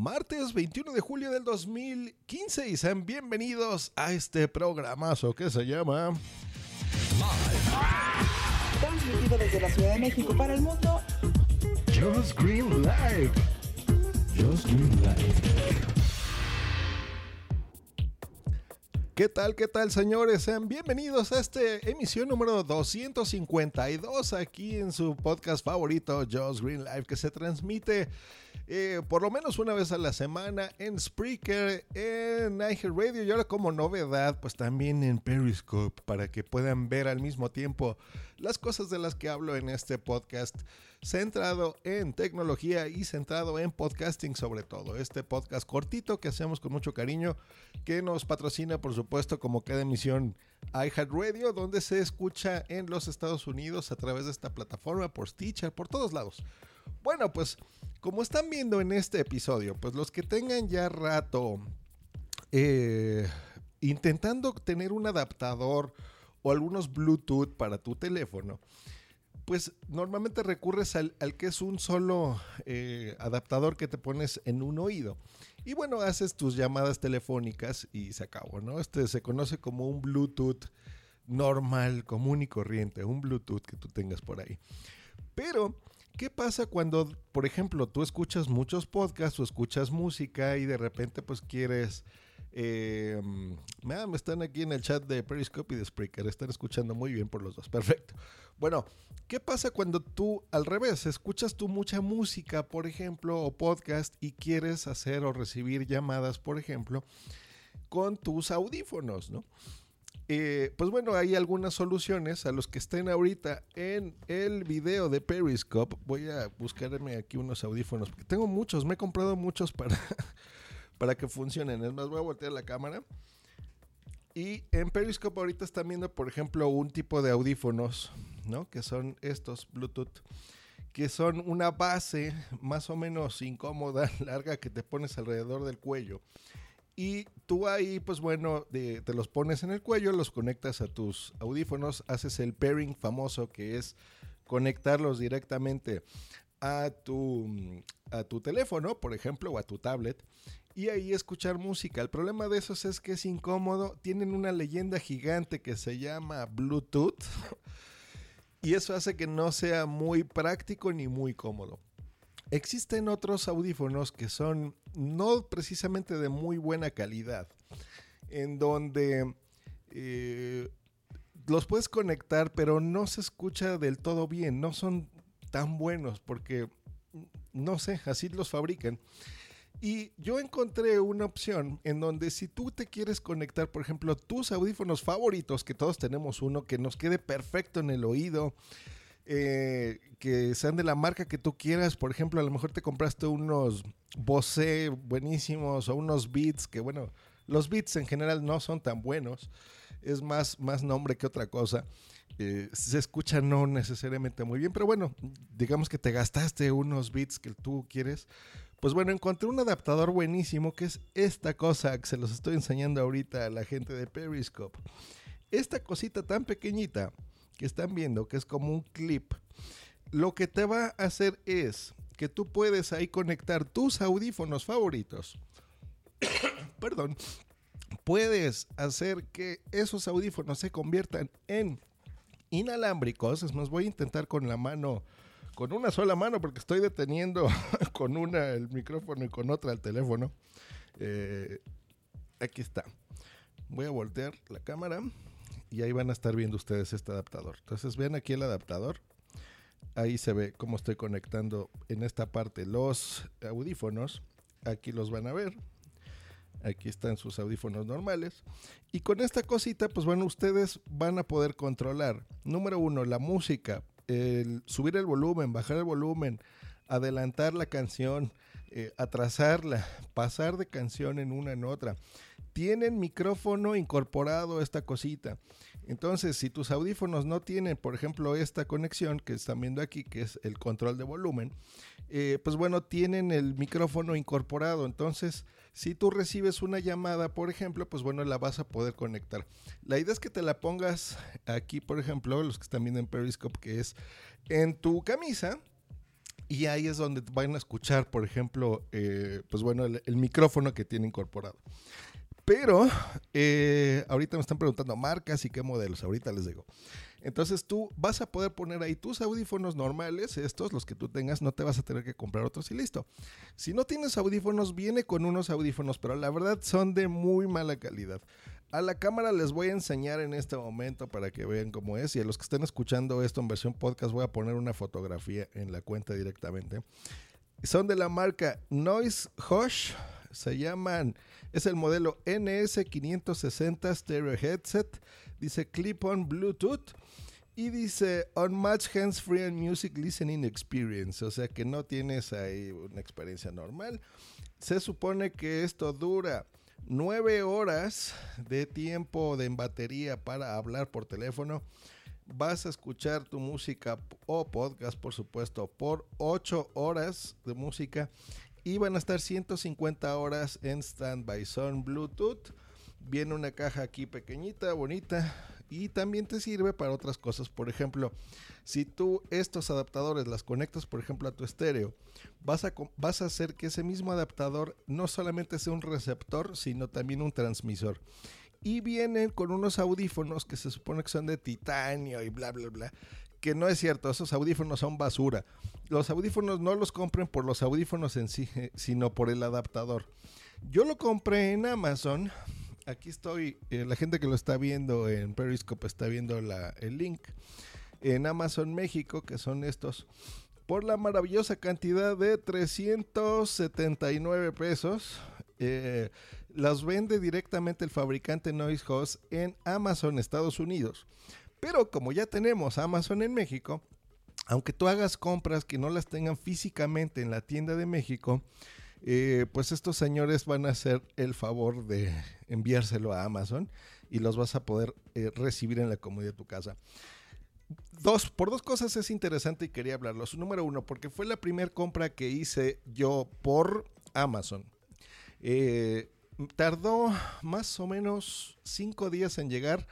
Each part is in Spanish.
Martes 21 de julio del 2015 y sean bienvenidos a este programazo que se llama Transmitido desde la Ciudad de México para el mundo. Just Green Live. Just Green Live. ¿Qué tal, qué tal, señores? Sean bienvenidos a esta emisión número 252 aquí en su podcast favorito, Just Green Live, que se transmite eh, por lo menos una vez a la semana en Spreaker, en Niger Radio y ahora como novedad, pues también en Periscope para que puedan ver al mismo tiempo las cosas de las que hablo en este podcast centrado en tecnología y centrado en podcasting sobre todo. Este podcast cortito que hacemos con mucho cariño, que nos patrocina por supuesto como cada emisión iHeartRadio, donde se escucha en los Estados Unidos a través de esta plataforma, por Stitcher, por todos lados. Bueno, pues como están viendo en este episodio, pues los que tengan ya rato eh, intentando tener un adaptador o algunos Bluetooth para tu teléfono, pues normalmente recurres al, que es un solo eh, adaptador que te pones en un oído. Y bueno, haces tus llamadas telefónicas y se acabó, ¿no? Este se conoce como un Bluetooth normal, común y corriente, un Bluetooth que tú tengas por ahí. Pero ¿Qué pasa cuando, por ejemplo, tú escuchas muchos podcasts o escuchas música y de repente pues quieres... Eh, me están aquí en el chat de Periscope y de Spreaker, están escuchando muy bien por los dos, perfecto. Bueno, ¿qué pasa cuando tú al revés escuchas tú mucha música, por ejemplo, o podcast y quieres hacer o recibir llamadas, por ejemplo, con tus audífonos, ¿no? Eh, pues bueno, hay algunas soluciones a los que estén ahorita en el video de Periscope. Voy a buscarme aquí unos audífonos, porque tengo muchos, me he comprado muchos para, para que funcionen. Es más, voy a voltear la cámara. Y en Periscope ahorita están viendo, por ejemplo, un tipo de audífonos, ¿no? Que son estos Bluetooth, que son una base más o menos incómoda, larga, que te pones alrededor del cuello y tú ahí, pues bueno, te los pones en el cuello, los conectas a tus audífonos, haces el pairing famoso que es conectarlos directamente a tu, a tu teléfono, por ejemplo, o a tu tablet, y ahí escuchar música. El problema de esos es que es incómodo, tienen una leyenda gigante que se llama Bluetooth, y eso hace que no sea muy práctico ni muy cómodo. Existen otros audífonos que son no precisamente de muy buena calidad, en donde eh, los puedes conectar, pero no se escucha del todo bien, no son tan buenos porque, no sé, así los fabrican. Y yo encontré una opción en donde si tú te quieres conectar, por ejemplo, tus audífonos favoritos, que todos tenemos uno, que nos quede perfecto en el oído, eh, que sean de la marca que tú quieras. Por ejemplo, a lo mejor te compraste unos Bose buenísimos o unos Beats, que bueno, los Beats en general no son tan buenos. Es más, más nombre que otra cosa. Eh, se escucha no necesariamente muy bien, pero bueno, digamos que te gastaste unos Beats que tú quieres. Pues bueno, encontré un adaptador buenísimo que es esta cosa que se los estoy enseñando ahorita a la gente de Periscope. Esta cosita tan pequeñita que están viendo, que es como un clip, lo que te va a hacer es que tú puedes ahí conectar tus audífonos favoritos. Perdón. Puedes hacer que esos audífonos se conviertan en inalámbricos. Es más, voy a intentar con la mano, con una sola mano, porque estoy deteniendo con una el micrófono y con otra el teléfono. Eh, aquí está. Voy a voltear la cámara y ahí van a estar viendo ustedes este adaptador. Entonces ven aquí el adaptador. Ahí se ve cómo estoy conectando en esta parte los audífonos. Aquí los van a ver. Aquí están sus audífonos normales. Y con esta cosita, pues bueno, ustedes van a poder controlar, número uno, la música, subir el volumen, bajar el volumen, adelantar la canción, eh, atrasarla, pasar de canción en una en otra. Tienen micrófono incorporado esta cosita. Entonces, si tus audífonos no tienen, por ejemplo, esta conexión que están viendo aquí, que es el control de volumen, eh, pues bueno, tienen el micrófono incorporado. Entonces, si tú recibes una llamada, por ejemplo, pues bueno, la vas a poder conectar. La idea es que te la pongas aquí, por ejemplo, los que están viendo en Periscope, que es en tu camisa. Y ahí es donde van a escuchar, por ejemplo, eh, pues bueno, el, el micrófono que tiene incorporado. Pero eh, ahorita me están preguntando marcas y qué modelos. Ahorita les digo. Entonces tú vas a poder poner ahí tus audífonos normales, estos, los que tú tengas, no te vas a tener que comprar otros y listo. Si no tienes audífonos, viene con unos audífonos, pero la verdad son de muy mala calidad. A la cámara les voy a enseñar en este momento para que vean cómo es y a los que estén escuchando esto en versión podcast voy a poner una fotografía en la cuenta directamente. Son de la marca Noise Hush, se llaman, es el modelo NS560 Stereo Headset, dice Clip-on Bluetooth. Y dice Unmatched Hands Free and Music Listening Experience, o sea que no tienes ahí una experiencia normal. Se supone que esto dura 9 horas de tiempo de batería para hablar por teléfono. Vas a escuchar tu música o podcast, por supuesto, por 8 horas de música y van a estar 150 horas en standby. Son Bluetooth. Viene una caja aquí pequeñita, bonita. Y también te sirve para otras cosas. Por ejemplo, si tú estos adaptadores las conectas, por ejemplo, a tu estéreo, vas a, vas a hacer que ese mismo adaptador no solamente sea un receptor, sino también un transmisor. Y vienen con unos audífonos que se supone que son de titanio y bla, bla, bla que no es cierto, esos audífonos son basura. Los audífonos no los compren por los audífonos en sí, sino por el adaptador. Yo lo compré en Amazon. Aquí estoy, eh, la gente que lo está viendo en Periscope está viendo el link. En Amazon México, que son estos, por la maravillosa cantidad de 379 pesos. Eh, las vende directamente el fabricante Noise Host en Amazon, Estados Unidos. Pero como ya tenemos Amazon en México, aunque tú hagas compras que no las tengan físicamente en la tienda de México, eh, pues estos señores van a hacer el favor de enviárselo a Amazon y los vas a poder eh, recibir en la comodidad de tu casa. Dos, por dos cosas es interesante y quería hablarlos. Número uno, porque fue la primera compra que hice yo por Amazon. Eh, tardó más o menos cinco días en llegar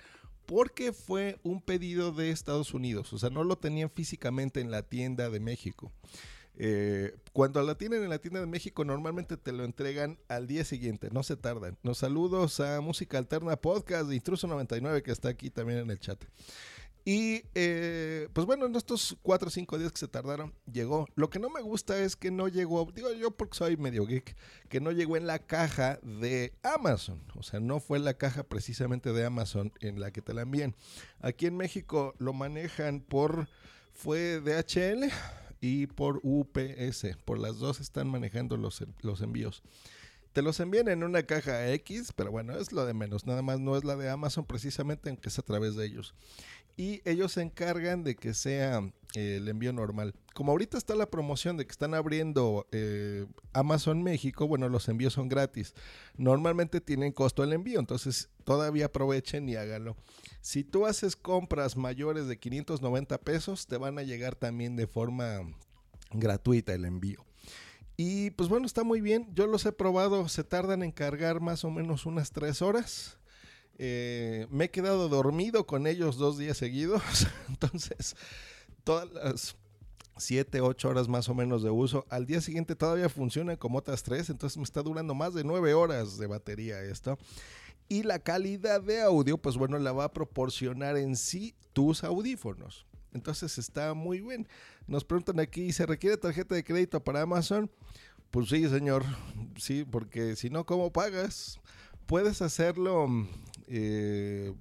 porque fue un pedido de Estados Unidos, o sea, no lo tenían físicamente en la tienda de México. Eh, cuando la tienen en la tienda de México, normalmente te lo entregan al día siguiente, no se tardan. Nos saludos a Música Alterna Podcast de Intruso 99 que está aquí también en el chat. Y eh, pues bueno, en estos cuatro o cinco días que se tardaron, llegó. Lo que no me gusta es que no llegó, digo yo porque soy medio geek, que no llegó en la caja de Amazon. O sea, no fue la caja precisamente de Amazon en la que te la envían. Aquí en México lo manejan por, fue DHL y por UPS. Por las dos están manejando los, los envíos. Te los envían en una caja X, pero bueno, es lo de menos. Nada más no es la de Amazon precisamente, aunque es a través de ellos y ellos se encargan de que sea eh, el envío normal. Como ahorita está la promoción de que están abriendo eh, Amazon México, bueno, los envíos son gratis. Normalmente tienen costo el envío, entonces todavía aprovechen y háganlo. Si tú haces compras mayores de 590 pesos, te van a llegar también de forma gratuita el envío. Y pues bueno, está muy bien. Yo los he probado, se tardan en cargar más o menos unas 3 horas. Eh, me he quedado dormido con ellos dos días seguidos. Entonces, todas las 7, 8 horas más o menos de uso. Al día siguiente todavía funciona como otras 3. Entonces me está durando más de 9 horas de batería esto. Y la calidad de audio, pues bueno, la va a proporcionar en sí tus audífonos. Entonces está muy bien. Nos preguntan aquí, ¿se requiere tarjeta de crédito para Amazon? Pues sí, señor. Sí, porque si no, ¿cómo pagas? Puedes hacerlo eh,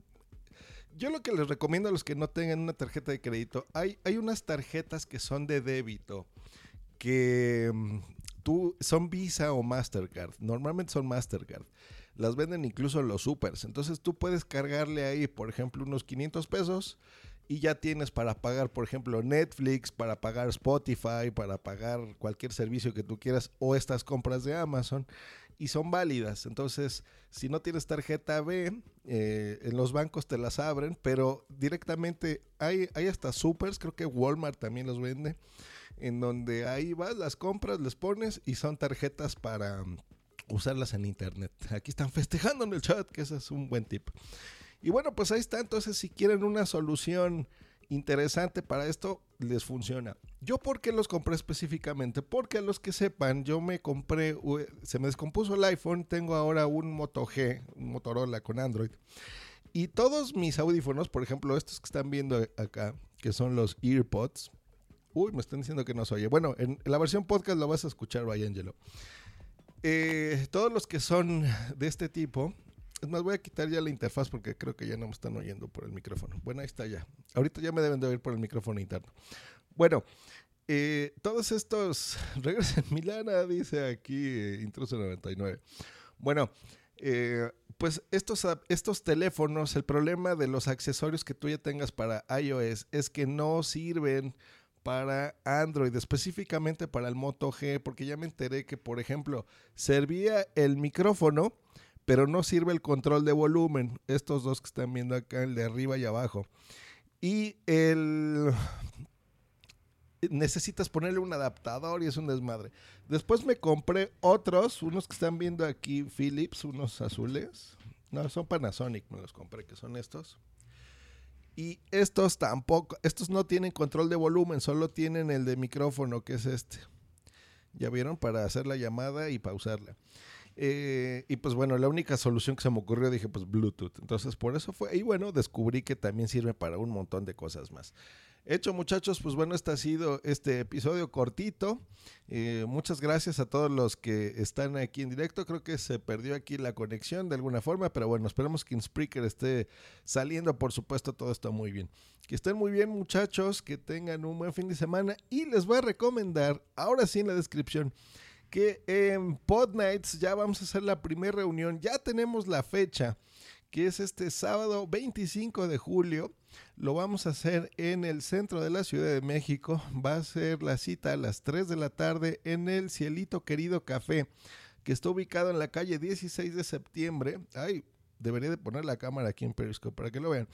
yo lo que les recomiendo a los que no tengan una tarjeta de crédito, hay, hay unas tarjetas que son de débito, que mm, tú, son Visa o Mastercard, normalmente son Mastercard. Las venden incluso los supers. Entonces tú puedes cargarle ahí, por ejemplo, unos 500 pesos y ya tienes para pagar, por ejemplo, Netflix, para pagar Spotify, para pagar cualquier servicio que tú quieras o estas compras de Amazon y son válidas. Entonces, si no tienes tarjeta B, eh, en los bancos te las abren, pero directamente hay, hay hasta supers, creo que Walmart también los vende, en donde ahí vas, las compras, les pones y son tarjetas para mm, usarlas en internet. Aquí están festejando en el chat, que ese es un buen tip. Y bueno, pues ahí está. Entonces, si quieren una solución interesante para esto, les funciona. ¿Yo por qué los compré específicamente? Porque a los que sepan, yo me compré, se me descompuso el iPhone, tengo ahora un Moto G, un Motorola con Android. Y todos mis audífonos, por ejemplo, estos que están viendo acá, que son los EarPods. Uy, me están diciendo que no se oye. Bueno, en, la versión podcast lo vas a escuchar, vaya Angelo. Eh, todos los que son de este tipo, es más, voy a quitar ya la interfaz porque creo que ya no me están oyendo por el micrófono. Bueno, ahí está ya. Ahorita ya me deben de oír por el micrófono interno. Bueno, eh, todos estos. Regresen Milana, dice aquí eh, Intruso 99. Bueno, eh, pues estos, estos teléfonos, el problema de los accesorios que tú ya tengas para iOS es que no sirven para Android, específicamente para el Moto G, porque ya me enteré que, por ejemplo, servía el micrófono pero no sirve el control de volumen. Estos dos que están viendo acá, el de arriba y abajo. Y el... Necesitas ponerle un adaptador y es un desmadre. Después me compré otros, unos que están viendo aquí, Philips, unos azules. No, son Panasonic, me los compré, que son estos. Y estos tampoco, estos no tienen control de volumen, solo tienen el de micrófono, que es este. Ya vieron, para hacer la llamada y pausarla. Eh, y pues bueno, la única solución que se me ocurrió dije pues Bluetooth. Entonces por eso fue. Y bueno, descubrí que también sirve para un montón de cosas más. Hecho muchachos, pues bueno, este ha sido este episodio cortito. Eh, muchas gracias a todos los que están aquí en directo. Creo que se perdió aquí la conexión de alguna forma, pero bueno, esperemos que Spreaker esté saliendo, por supuesto, todo está muy bien. Que estén muy bien muchachos, que tengan un buen fin de semana y les voy a recomendar, ahora sí en la descripción, que en Pod Nights ya vamos a hacer la primera reunión, ya tenemos la fecha, que es este sábado 25 de julio. Lo vamos a hacer en el centro de la Ciudad de México. Va a ser la cita a las 3 de la tarde en el Cielito Querido Café, que está ubicado en la calle 16 de septiembre. Ay, debería de poner la cámara aquí en Periscope para que lo vean.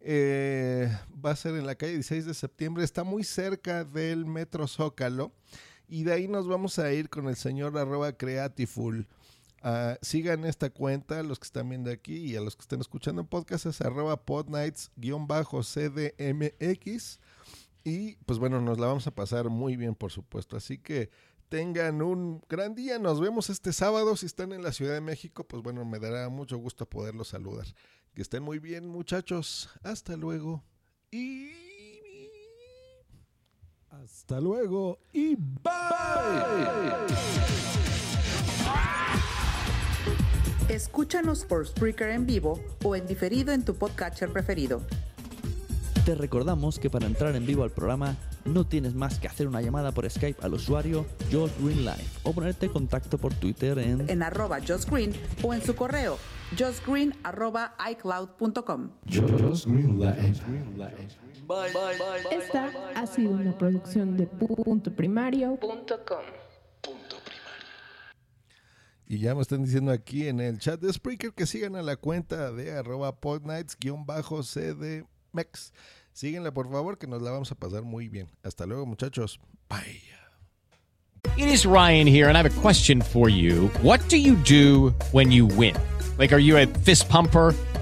Eh, va a ser en la calle 16 de septiembre. Está muy cerca del Metro Zócalo. Y de ahí nos vamos a ir con el señor arroba creatiful. Uh, sigan esta cuenta, los que están viendo aquí y a los que estén escuchando en podcast es arroba podnights-cdmx. Y pues bueno, nos la vamos a pasar muy bien, por supuesto. Así que tengan un gran día. Nos vemos este sábado. Si están en la Ciudad de México, pues bueno, me dará mucho gusto poderlos saludar. Que estén muy bien, muchachos. Hasta luego. Y... Hasta luego y bye. Escúchanos por Spreaker en vivo o en diferido en tu podcatcher preferido. Te recordamos que para entrar en vivo al programa no tienes más que hacer una llamada por Skype al usuario Josh Green Life o ponerte en contacto por Twitter en, en arroba Josh Green o en su correo justgreen arroba icloud.com. Josh Green Life. Esta ha sido una producción de punto primario.com. Y ya me están diciendo aquí en el chat de Spreaker que sigan a la cuenta de arroba podnights-cdmex. Síguenla por favor que nos la vamos a pasar muy bien. Hasta luego muchachos. Bye. It is Ryan here and I have a question for you. What do you do when you win? Like are you a fist pumper?